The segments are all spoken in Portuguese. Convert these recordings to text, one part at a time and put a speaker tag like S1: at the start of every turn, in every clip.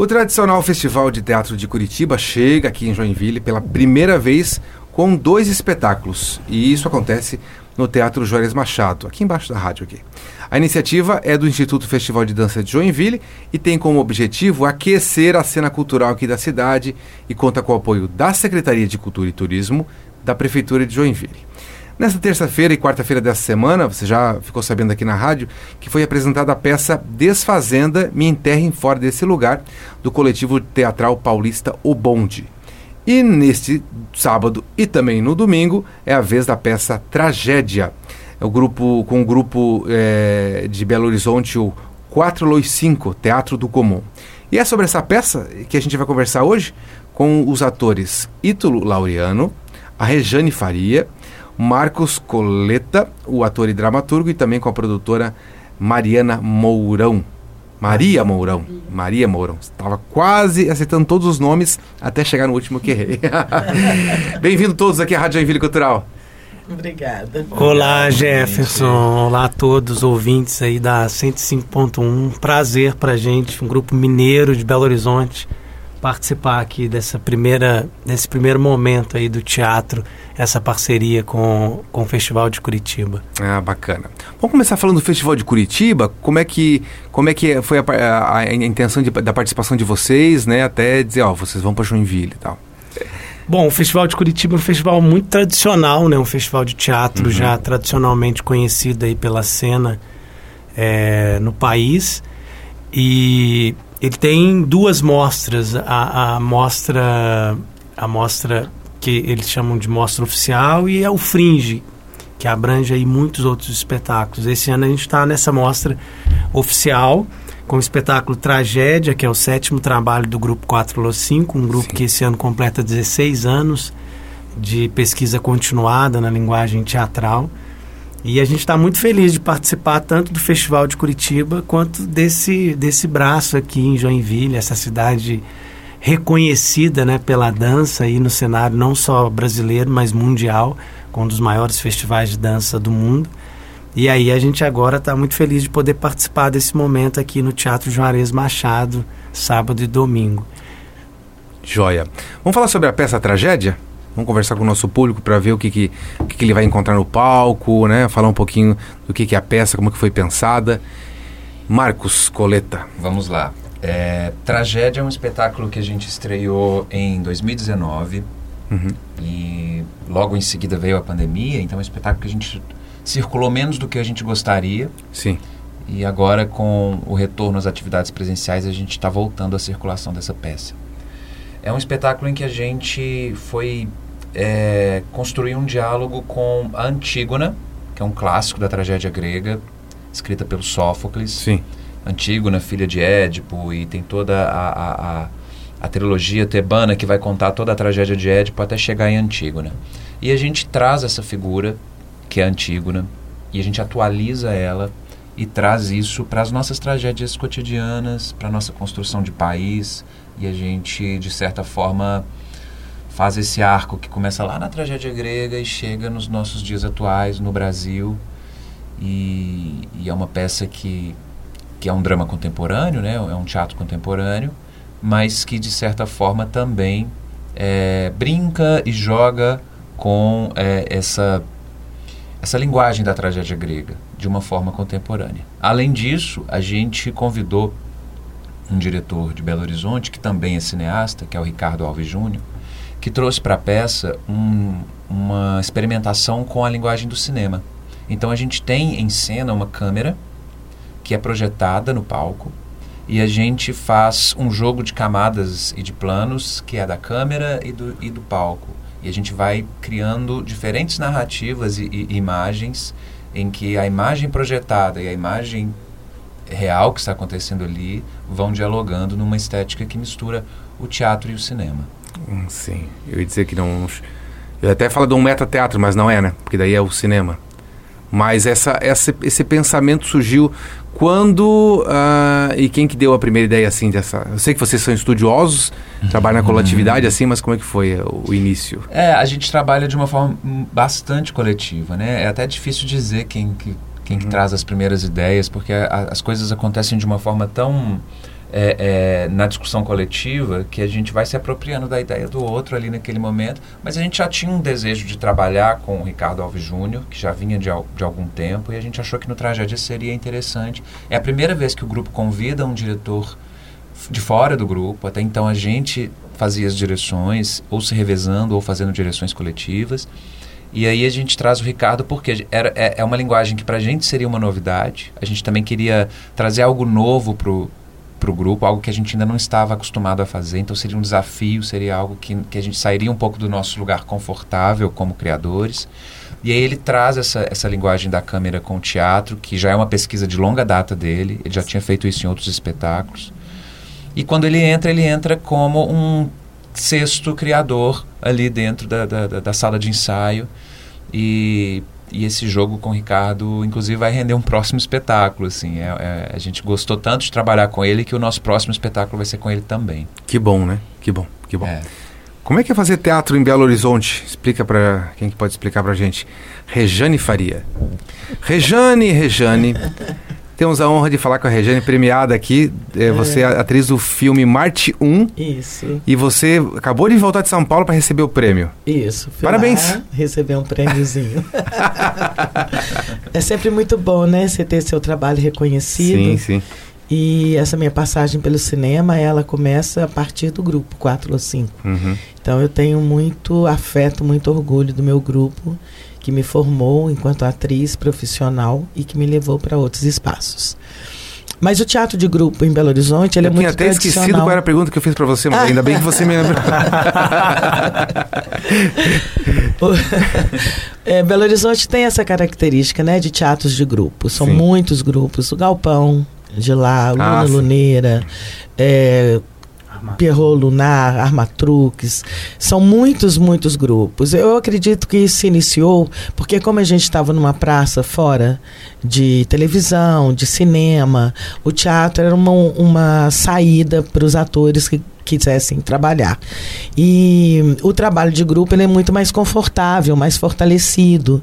S1: O tradicional Festival de Teatro de Curitiba chega aqui em Joinville pela primeira vez com dois espetáculos. E isso acontece no Teatro Juarez Machado, aqui embaixo da rádio aqui. A iniciativa é do Instituto Festival de Dança de Joinville e tem como objetivo aquecer a cena cultural aqui da cidade e conta com o apoio da Secretaria de Cultura e Turismo da Prefeitura de Joinville. Nesta terça-feira e quarta-feira dessa semana, você já ficou sabendo aqui na rádio, que foi apresentada a peça Desfazenda, Me Enterrem Fora Desse Lugar, do coletivo teatral paulista O Bonde. E neste sábado e também no domingo é a vez da peça Tragédia. É o grupo com o grupo é, de Belo Horizonte, o 4 Teatro do Comum. E é sobre essa peça que a gente vai conversar hoje com os atores Ítalo Laureano, a Rejane Faria Marcos Coleta, o ator e dramaturgo, e também com a produtora Mariana Mourão. Maria Mourão. Maria Mourão. Estava quase acertando todos os nomes até chegar no último que errei. Bem-vindo todos aqui à Rádio Joinville Cultural.
S2: Obrigada. Olá, Jefferson. Olá a todos os ouvintes aí da 105.1. Prazer pra gente, um grupo mineiro de Belo Horizonte participar aqui dessa primeira, desse primeiro momento aí do teatro, essa parceria com, com o Festival de Curitiba.
S1: Ah, bacana. Vamos começar falando do Festival de Curitiba. Como é que, como é que foi a, a, a intenção de, da participação de vocês, né? Até dizer, ó, vocês vão para Joinville e tal.
S2: Bom, o Festival de Curitiba é um festival muito tradicional, né? Um festival de teatro uhum. já tradicionalmente conhecido aí pela cena é, no país. E ele tem duas mostras. A, a mostra a mostra que eles chamam de mostra oficial e é o Fringe, que abrange aí muitos outros espetáculos. Esse ano a gente está nessa mostra oficial com o espetáculo Tragédia, que é o sétimo trabalho do Grupo 4 um grupo Sim. que esse ano completa 16 anos de pesquisa continuada na linguagem teatral. E a gente está muito feliz de participar tanto do Festival de Curitiba quanto desse, desse braço aqui em Joinville, essa cidade reconhecida né, pela dança aí no cenário não só brasileiro, mas mundial, com um dos maiores festivais de dança do mundo. E aí a gente agora está muito feliz de poder participar desse momento aqui no Teatro Juarez Machado, sábado e domingo.
S1: Joia. Vamos falar sobre a peça Tragédia? Vamos conversar com o nosso público para ver o que, que, o que, que, ele vai encontrar no palco, né? Falar um pouquinho do que, que é a peça, como que foi pensada. Marcos Coleta.
S3: Vamos lá. É, Tragédia é um espetáculo que a gente estreou em 2019 uhum. e logo em seguida veio a pandemia, então é um espetáculo que a gente circulou menos do que a gente gostaria.
S1: Sim.
S3: E agora com o retorno às atividades presenciais a gente está voltando à circulação dessa peça. É um espetáculo em que a gente foi é, construir um diálogo com a Antígona, que é um clássico da tragédia grega, escrita pelo Sófocles.
S1: Sim.
S3: Antígona, filha de Édipo, e tem toda a, a, a, a trilogia tebana que vai contar toda a tragédia de Édipo até chegar em Antígona. E a gente traz essa figura, que é Antígona, e a gente atualiza ela e traz isso para as nossas tragédias cotidianas, para a nossa construção de país, e a gente, de certa forma, faz esse arco que começa lá na tragédia grega e chega nos nossos dias atuais, no Brasil. E, e é uma peça que, que é um drama contemporâneo, né? é um teatro contemporâneo, mas que, de certa forma, também é, brinca e joga com é, essa, essa linguagem da tragédia grega de uma forma contemporânea. Além disso, a gente convidou um diretor de Belo Horizonte, que também é cineasta, que é o Ricardo Alves Júnior, que trouxe para a peça um, uma experimentação com a linguagem do cinema. Então a gente tem em cena uma câmera que é projetada no palco e a gente faz um jogo de camadas e de planos que é da câmera e do, e do palco. E a gente vai criando diferentes narrativas e, e imagens em que a imagem projetada e a imagem real que está acontecendo ali vão dialogando numa estética que mistura o teatro e o cinema.
S1: Hum, sim, eu ia dizer que não. Eu até falo de um metateatro, mas não é, né? Porque daí é o cinema. Mas essa, essa, esse pensamento surgiu quando uh, e quem que deu a primeira ideia assim dessa? Eu sei que vocês são estudiosos, trabalham na coletividade assim, mas como é que foi o início?
S3: É, a gente trabalha de uma forma bastante coletiva, né? É até difícil dizer quem que quem que uhum. traz as primeiras ideias, porque a, as coisas acontecem de uma forma tão é, é, na discussão coletiva que a gente vai se apropriando da ideia do outro ali naquele momento, mas a gente já tinha um desejo de trabalhar com o Ricardo Alves Júnior, que já vinha de, de algum tempo, e a gente achou que no Tragédia seria interessante. É a primeira vez que o grupo convida um diretor de fora do grupo, até então a gente fazia as direções, ou se revezando, ou fazendo direções coletivas. E aí a gente traz o Ricardo porque era, é, é uma linguagem que para a gente seria uma novidade. A gente também queria trazer algo novo para o grupo, algo que a gente ainda não estava acostumado a fazer. Então seria um desafio, seria algo que, que a gente sairia um pouco do nosso lugar confortável como criadores. E aí ele traz essa, essa linguagem da câmera com o teatro, que já é uma pesquisa de longa data dele. Ele já tinha feito isso em outros espetáculos. E quando ele entra, ele entra como um sexto criador ali dentro da, da, da sala de ensaio. E, e esse jogo com o Ricardo, inclusive, vai render um próximo espetáculo. Assim. É, é, a gente gostou tanto de trabalhar com ele que o nosso próximo espetáculo vai ser com ele também.
S1: Que bom, né? Que bom, que bom. É. Como é que é fazer teatro em Belo Horizonte? Explica para quem pode explicar para gente. Rejane Faria. Rejane, Rejane. Temos a honra de falar com a Regiane, premiada aqui. É, é. Você é atriz do filme Marte 1.
S4: Isso.
S1: E você acabou de voltar de São Paulo para receber o prêmio.
S4: Isso.
S1: Parabéns.
S4: receber um prêmiozinho. é sempre muito bom, né? Você ter seu trabalho reconhecido.
S1: Sim, sim.
S4: E essa minha passagem pelo cinema, ela começa a partir do grupo 4 ou 5. Uhum. Então eu tenho muito afeto, muito orgulho do meu grupo que me formou enquanto atriz profissional e que me levou para outros espaços. Mas o teatro de grupo em Belo Horizonte, ele é muito
S1: tradicional. Eu tinha até esquecido qual era a pergunta que eu fiz para você, mas ainda bem que você me lembrou.
S4: é, Belo Horizonte tem essa característica, né, de teatros de grupo. São sim. muitos grupos. O Galpão de lá, Luna ah, Luneira, é, Pierrot Lunar, Armatruques, são muitos, muitos grupos. Eu acredito que isso se iniciou porque como a gente estava numa praça fora de televisão, de cinema, o teatro era uma, uma saída para os atores que quisessem trabalhar. E o trabalho de grupo ele é muito mais confortável, mais fortalecido.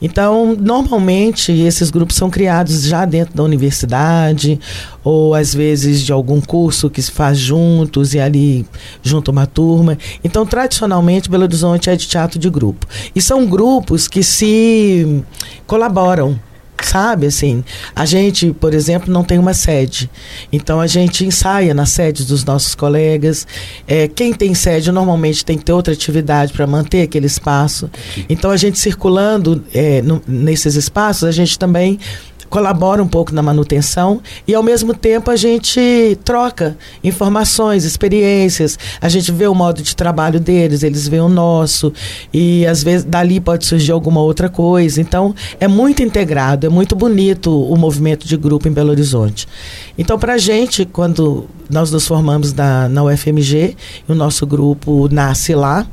S4: Então, normalmente, esses grupos são criados já dentro da universidade, ou às vezes de algum curso que se faz juntos e ali junto uma turma. Então, tradicionalmente, Belo Horizonte é de teatro de grupo. E são grupos que se colaboram sabe? Assim, a gente, por exemplo, não tem uma sede. Então a gente ensaia nas sedes dos nossos colegas. É, quem tem sede normalmente tem que ter outra atividade para manter aquele espaço. Então a gente circulando é, no, nesses espaços, a gente também colabora um pouco na manutenção e ao mesmo tempo a gente troca informações, experiências, a gente vê o modo de trabalho deles, eles veem o nosso e às vezes dali pode surgir alguma outra coisa. Então é muito integrado, é muito bonito o movimento de grupo em Belo Horizonte. Então para a gente, quando nós nos formamos na, na UFMG, o nosso grupo nasce lá,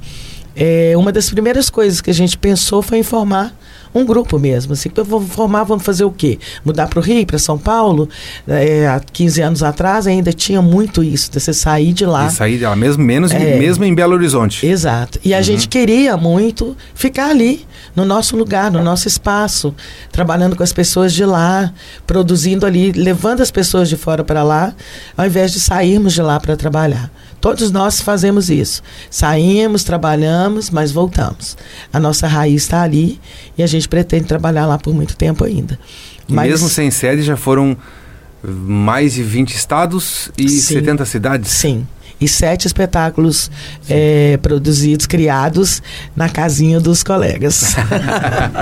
S4: é, uma das primeiras coisas que a gente pensou foi informar um grupo mesmo. Assim, vamos formar, vamos fazer o quê? Mudar para o Rio, para São Paulo? É, há 15 anos atrás ainda tinha muito isso, de você sair de lá.
S1: E sair de lá, mesmo, menos é, mesmo em Belo Horizonte.
S4: Exato. E a uhum. gente queria muito ficar ali, no nosso lugar, no nosso espaço, trabalhando com as pessoas de lá, produzindo ali, levando as pessoas de fora para lá, ao invés de sairmos de lá para trabalhar. Todos nós fazemos isso. Saímos, trabalhamos, mas voltamos. A nossa raiz está ali e a gente pretende trabalhar lá por muito tempo ainda.
S1: Mas... Mesmo sem sede, já foram mais de 20 estados e Sim. 70 cidades?
S4: Sim e sete espetáculos é, produzidos, criados na casinha dos colegas.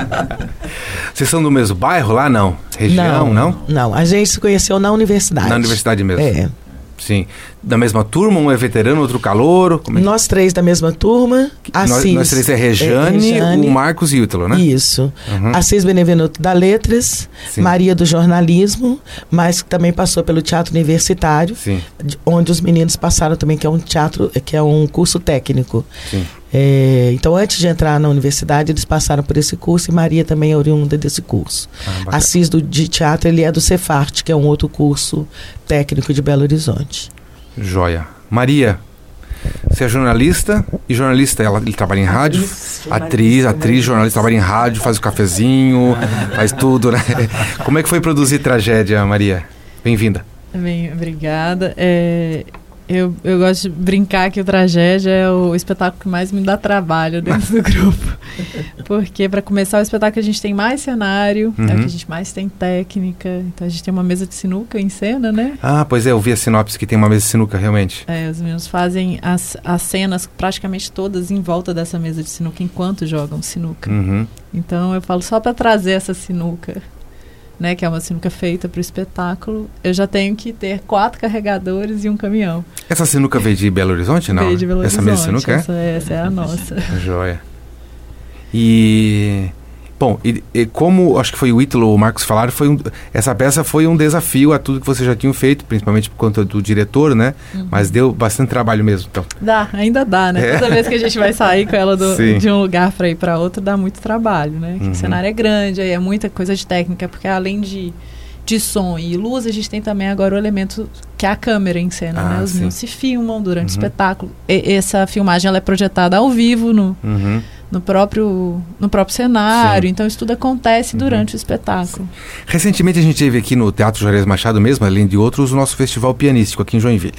S1: Vocês são do mesmo bairro lá, não? Região, não?
S4: Não, não. a gente se conheceu na universidade.
S1: Na universidade mesmo?
S4: É.
S1: Sim. Da mesma turma, um é veterano, outro calouro?
S4: É nós três da mesma turma.
S1: Assis, nós, nós três é Rejane, é Rejane, o Marcos e o Ítalo, né?
S4: Isso. Uhum. Assis Benevenuto da Letras, Sim. Maria do Jornalismo, mas também passou pelo Teatro Universitário, Sim. onde os meninos passaram também, que é um teatro, que é um curso técnico. Sim. É, então, antes de entrar na universidade, eles passaram por esse curso e Maria também é oriunda desse curso. Ah, Assis do, de teatro, ele é do Cefart, que é um outro curso técnico de Belo Horizonte.
S1: Joia. Maria, você é jornalista e jornalista, ela, ele trabalha em rádio, Isso, atriz, atriz, jornalista, trabalha em rádio, faz o cafezinho, faz tudo, né? Como é que foi produzir tragédia, Maria? Bem-vinda.
S5: Bem, obrigada. É, eu, eu gosto de brincar que o Tragédia é o espetáculo que mais me dá trabalho dentro do grupo. Porque, para começar, o espetáculo a gente tem mais cenário, uhum. é o que a gente mais tem técnica. Então, a gente tem uma mesa de sinuca em cena, né?
S1: Ah, pois é, eu vi a sinopse que tem uma mesa de sinuca, realmente.
S5: É, os meninos fazem as, as cenas praticamente todas em volta dessa mesa de sinuca enquanto jogam sinuca. Uhum. Então, eu falo só para trazer essa sinuca né, que é uma sinuca feita para o espetáculo, eu já tenho que ter quatro carregadores e um caminhão.
S1: Essa sinuca veio de Belo Horizonte, não?
S5: Veio de Belo
S1: essa
S5: Horizonte.
S1: Essa mesma sinuca,
S5: essa, é? Essa é a nossa.
S1: Joia. E Bom, e, e, como acho que foi o Ítalo ou o Marcos falaram, foi um, essa peça foi um desafio a tudo que vocês já tinham feito, principalmente por conta do diretor, né? Uhum. Mas deu bastante trabalho mesmo, então.
S5: Dá, ainda dá, né? É. Toda vez que a gente vai sair com ela do, de um lugar para ir para outro, dá muito trabalho, né? Uhum. O cenário é grande, aí é muita coisa de técnica, porque além de de som e luz, a gente tem também agora o elemento que é a câmera em cena, ah, né? Os meninos se filmam durante uhum. o espetáculo. E, essa filmagem ela é projetada ao vivo no, uhum no próprio, no próprio cenário. Sim. Então isso tudo acontece uhum. durante o espetáculo.
S1: Recentemente a gente teve aqui no Teatro Juarez Machado mesmo, além de outros, o nosso festival pianístico aqui em Joinville.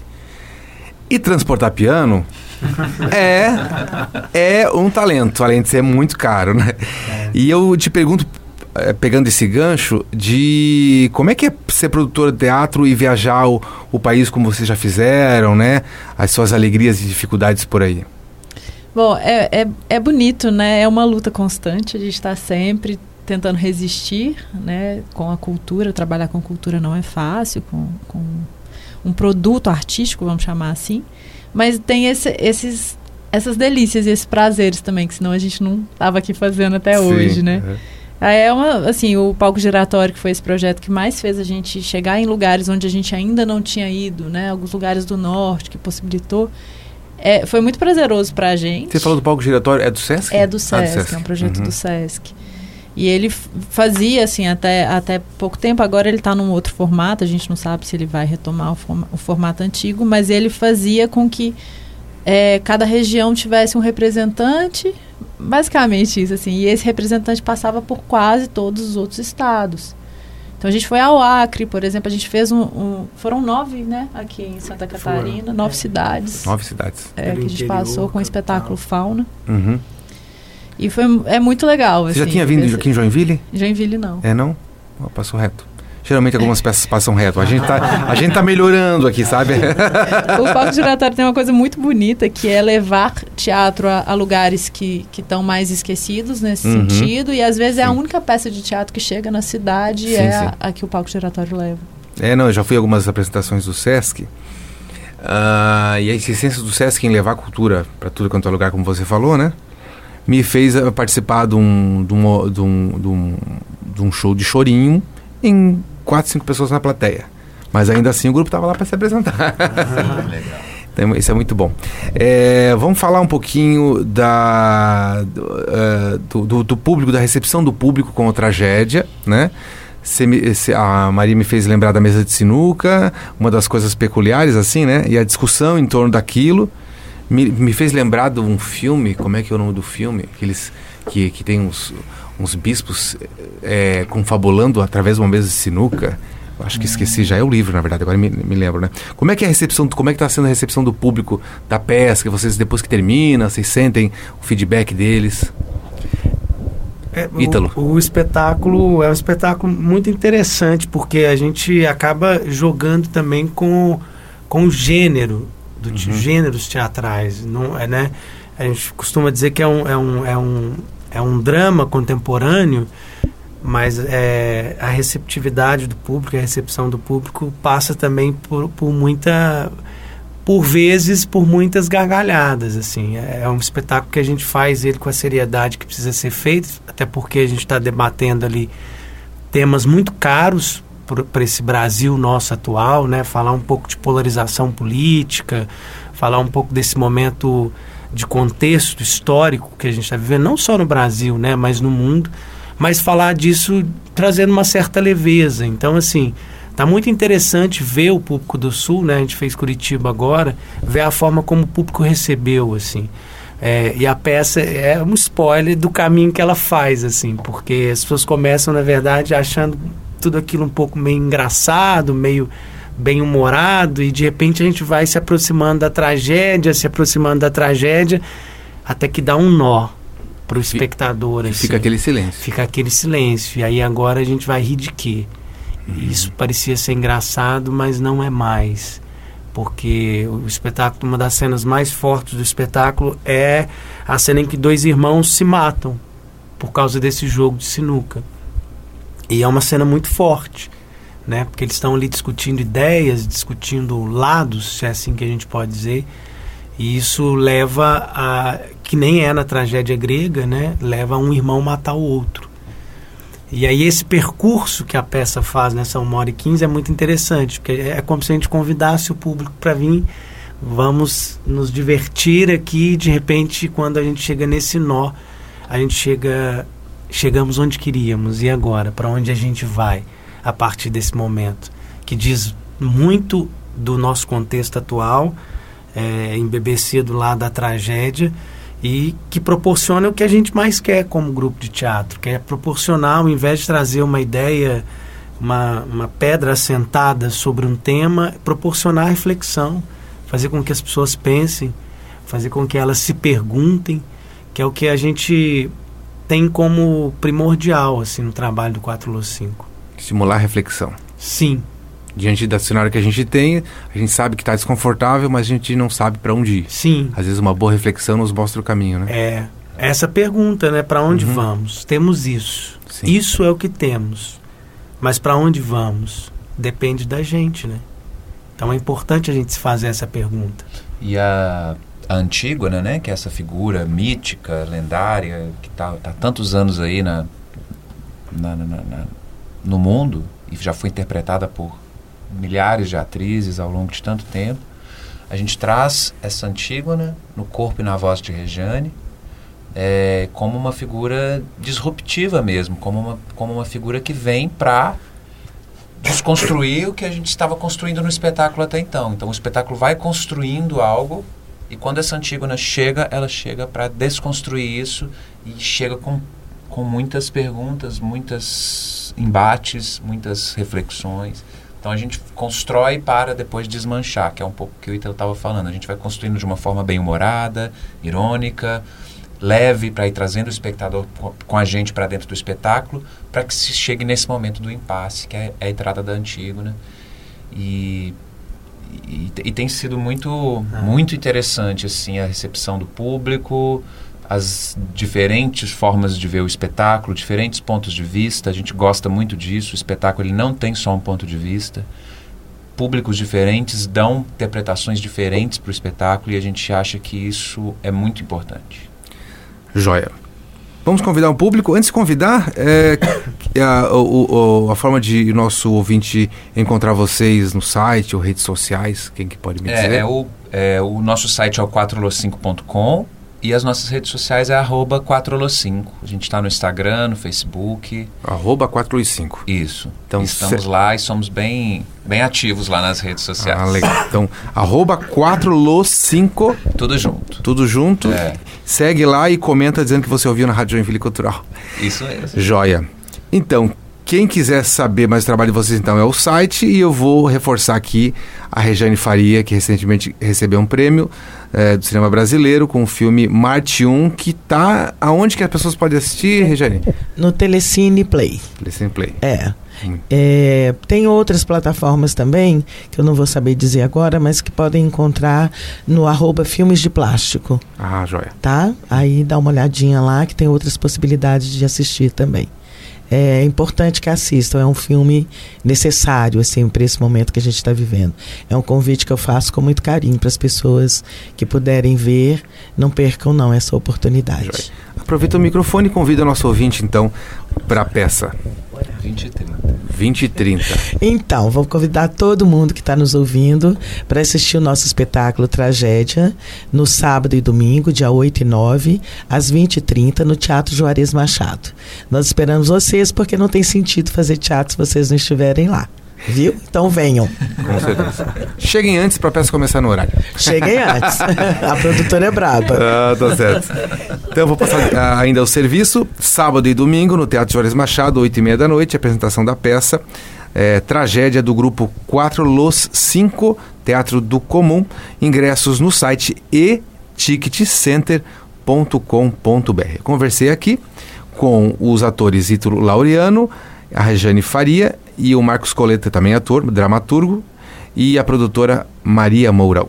S1: E transportar piano é, é um talento, além de ser muito caro, né? É. E eu te pergunto, eh, pegando esse gancho, de como é que é ser produtor de teatro e viajar o, o país como vocês já fizeram, né? As suas alegrias e dificuldades por aí.
S5: Bom, é, é, é bonito, né? É uma luta constante, a gente está sempre tentando resistir né, com a cultura. Trabalhar com cultura não é fácil, com, com um produto artístico, vamos chamar assim. Mas tem esse, esses, essas delícias e esses prazeres também, que senão a gente não estava aqui fazendo até Sim, hoje, né? É. é uma, assim, o palco giratório que foi esse projeto que mais fez a gente chegar em lugares onde a gente ainda não tinha ido, né? Alguns lugares do norte que possibilitou é, foi muito prazeroso para a gente.
S1: Você falou do palco giratório, é do Sesc?
S5: É do Sesc, ah, do Sesc. é um projeto uhum. do Sesc. E ele fazia, assim, até, até pouco tempo. Agora ele está num outro formato. A gente não sabe se ele vai retomar o, forma, o formato antigo. Mas ele fazia com que é, cada região tivesse um representante. Basicamente isso, assim. E esse representante passava por quase todos os outros estados. Então a gente foi ao Acre, por exemplo, a gente fez um. um foram nove, né? Aqui em Santa Catarina, Foram, nove é. cidades.
S1: Nove cidades.
S5: É, que a gente passou com o espetáculo Fauna. Uhum. E foi, é muito legal.
S1: Você assim, já tinha vindo aqui em Joinville?
S5: Joinville não.
S1: É não? Passou reto. Geralmente algumas peças passam reto. A gente tá, a gente tá melhorando aqui, sabe?
S5: o palco giratório tem uma coisa muito bonita que é levar teatro a, a lugares que estão mais esquecidos nesse uhum. sentido. E às vezes sim. é a única peça de teatro que chega na cidade sim, é a, a, que o palco giratório leva.
S1: É, não, eu já fui a algumas apresentações do Sesc. Uh, e a insistência do Sesc em levar cultura para tudo quanto é lugar, como você falou, né? Me fez uh, participar de um, de um, de um, de um, de um show de chorinho em quatro, cinco pessoas na plateia. Mas ainda assim o grupo estava lá para se apresentar. Legal. Então, isso é muito bom. É, vamos falar um pouquinho da, do, uh, do, do, público, da recepção do público com a tragédia, né? Me, a Maria me fez lembrar da mesa de sinuca, uma das coisas peculiares, assim, né? E a discussão em torno daquilo me, me fez lembrar de um filme, como é que é o nome do filme? Aqueles que, que tem uns uns bispos é, confabulando através de uma mesa de sinuca. acho que esqueci, já é o livro, na verdade, agora me, me lembro, né? Como é que é a recepção, como é que está sendo a recepção do público da peça? Vocês, depois que termina, vocês sentem o feedback deles?
S2: É, Ítalo. O, o, espetáculo é um espetáculo muito interessante, porque a gente acaba jogando também com, com o gênero, do uhum. gêneros teatrais, não é, né? A gente costuma dizer que é um, é um, é um é um drama contemporâneo, mas é, a receptividade do público, a recepção do público passa também por, por muita por vezes por muitas gargalhadas assim. É, é um espetáculo que a gente faz ele com a seriedade que precisa ser feito até porque a gente está debatendo ali temas muito caros para esse Brasil nosso atual né? Falar um pouco de polarização política falar um pouco desse momento de contexto histórico que a gente está vivendo, não só no Brasil, né, mas no mundo, mas falar disso trazendo uma certa leveza. Então, assim, tá muito interessante ver o público do Sul, né, a gente fez Curitiba agora, ver a forma como o público recebeu, assim. É, e a peça é um spoiler do caminho que ela faz, assim, porque as pessoas começam, na verdade, achando tudo aquilo um pouco meio engraçado, meio bem-humorado e de repente a gente vai se aproximando da tragédia, se aproximando da tragédia, até que dá um nó para o espectador. Assim.
S1: Fica aquele silêncio.
S2: Fica aquele silêncio. E aí agora a gente vai rir de quê? Uhum. Isso parecia ser engraçado, mas não é mais. Porque o espetáculo, uma das cenas mais fortes do espetáculo é a cena em que dois irmãos se matam por causa desse jogo de sinuca. E é uma cena muito forte, né? Porque eles estão ali discutindo ideias, discutindo lados, se é assim que a gente pode dizer. E isso leva a que nem é na tragédia grega, né? Leva um irmão matar o outro. E aí esse percurso que a peça faz nessa 1 hora e 15 é muito interessante, porque é como se a gente convidasse o público para vir, vamos nos divertir aqui, de repente, quando a gente chega nesse nó, a gente chega chegamos onde queríamos e agora, para onde a gente vai a partir desse momento, que diz muito do nosso contexto atual, é, embebecido lá da tragédia, e que proporciona o que a gente mais quer como grupo de teatro, que é proporcionar, ao invés de trazer uma ideia, uma, uma pedra assentada sobre um tema, proporcionar reflexão, fazer com que as pessoas pensem, fazer com que elas se perguntem, que é o que a gente tem como primordial assim no trabalho do 4 Luz 5.
S1: Estimular a reflexão.
S2: Sim,
S1: diante da cenário que a gente tem, a gente sabe que está desconfortável, mas a gente não sabe para onde ir.
S2: Sim.
S1: Às vezes uma boa reflexão nos mostra o caminho, né?
S2: É. Essa pergunta, né? Para onde uhum. vamos? Temos isso. Sim. Isso é o que temos. Mas para onde vamos? Depende da gente, né? Então é importante a gente se fazer essa pergunta.
S3: E a, a Antígona, né? Que é essa figura mítica, lendária, que está tá tantos anos aí na, na, na, na no mundo e já foi interpretada por milhares de atrizes ao longo de tanto tempo. A gente traz essa Antígona no corpo e na voz de Regiane é, como uma figura disruptiva mesmo, como uma, como uma figura que vem para desconstruir o que a gente estava construindo no espetáculo até então. Então o espetáculo vai construindo algo e quando essa Antígona chega, ela chega para desconstruir isso e chega com, com muitas perguntas, muitos embates, muitas reflexões. Então a gente constrói para depois desmanchar, que é um pouco o que o Ítalo estava falando. A gente vai construindo de uma forma bem humorada, irônica, leve, para ir trazendo o espectador com a gente para dentro do espetáculo, para que se chegue nesse momento do impasse, que é, é a entrada da Antígona. E, e, e, tem sido muito, ah. muito interessante assim a recepção do público, as diferentes formas de ver o espetáculo, diferentes pontos de vista. A gente gosta muito disso. O espetáculo ele não tem só um ponto de vista. Públicos diferentes dão interpretações diferentes para o espetáculo e a gente acha que isso é muito importante.
S1: Joia. Vamos convidar o público. Antes de convidar, é, a, o, a, forma de nosso ouvinte encontrar vocês no site ou redes sociais, quem que pode me
S3: é,
S1: dizer?
S3: É, o, é, o nosso site é o 4lo5.com e as nossas redes sociais é arroba 4lo5. A gente está no Instagram, no Facebook.
S1: Arroba 4lo5.
S3: Isso. Então, Estamos lá e somos bem, bem ativos lá nas redes sociais.
S1: Ah, legal. Então, arroba 4lo5.
S3: Tudo junto.
S1: Tudo junto. É. Segue lá e comenta dizendo que você ouviu na Rádio Joinville Cultural.
S3: Isso mesmo.
S1: Joia. Então, quem quiser saber mais do trabalho de vocês, então, é o site e eu vou reforçar aqui a Regiane Faria, que recentemente recebeu um prêmio é, do cinema brasileiro com o filme Marte 1, que está aonde que as pessoas podem assistir, Regiane?
S4: No Telecine Play.
S1: Telecine Play.
S4: É. Hum. é. Tem outras plataformas também, que eu não vou saber dizer agora, mas que podem encontrar no arroba Filmes de Plástico.
S1: Ah, joia.
S4: Tá? Aí dá uma olhadinha lá que tem outras possibilidades de assistir também é importante que assistam. É um filme necessário, assim, para esse momento que a gente está vivendo. É um convite que eu faço com muito carinho para as pessoas que puderem ver. Não percam, não, essa oportunidade.
S1: Aproveita o microfone e convida o nosso ouvinte, então, para a peça.
S3: 20 e 30.
S1: 20 e 30.
S4: Então, vou convidar todo mundo que está nos ouvindo para assistir o nosso espetáculo Tragédia no sábado e domingo, dia 8 e 9, às 20 e 30, no Teatro Juarez Machado. Nós esperamos vocês porque não tem sentido fazer teatro se vocês não estiverem lá. Viu? Então venham.
S1: Com certeza. Cheguem antes para a peça começar no horário.
S4: Cheguem antes. a produtora é braba.
S1: Ah, tá certo. Então vou passar uh, ainda o serviço. Sábado e domingo no Teatro Juarez Machado, 8 e meia da noite, apresentação da peça é, tragédia do grupo 4 Los 5, Teatro do Comum. Ingressos no site e-ticketcenter.com.br. Conversei aqui com os atores Ítalo Laureano, a Rejane Faria e o Marcos Coleta, também ator, dramaturgo, e a produtora Maria Mourão.